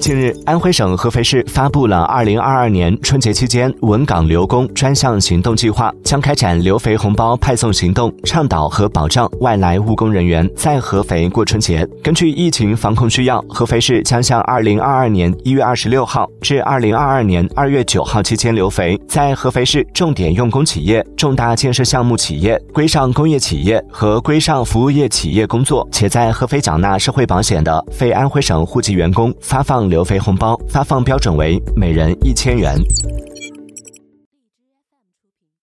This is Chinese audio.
近日，安徽省合肥市发布了二零二二年春节期间稳岗留工专项行动计划，将开展留肥红包派送行动，倡导和保障外来务工人员在合肥过春节。根据疫情防控需要，合肥市将向二零二二年一月二十六号至二零二二年二月九号期间留肥，在合肥市重点用工企业、重大建设项目企业、规上工业企业和规上服务业企业工作且在合肥缴纳社会保险的非安徽省户籍员工发放。留肥红包发放标准为每人一千元。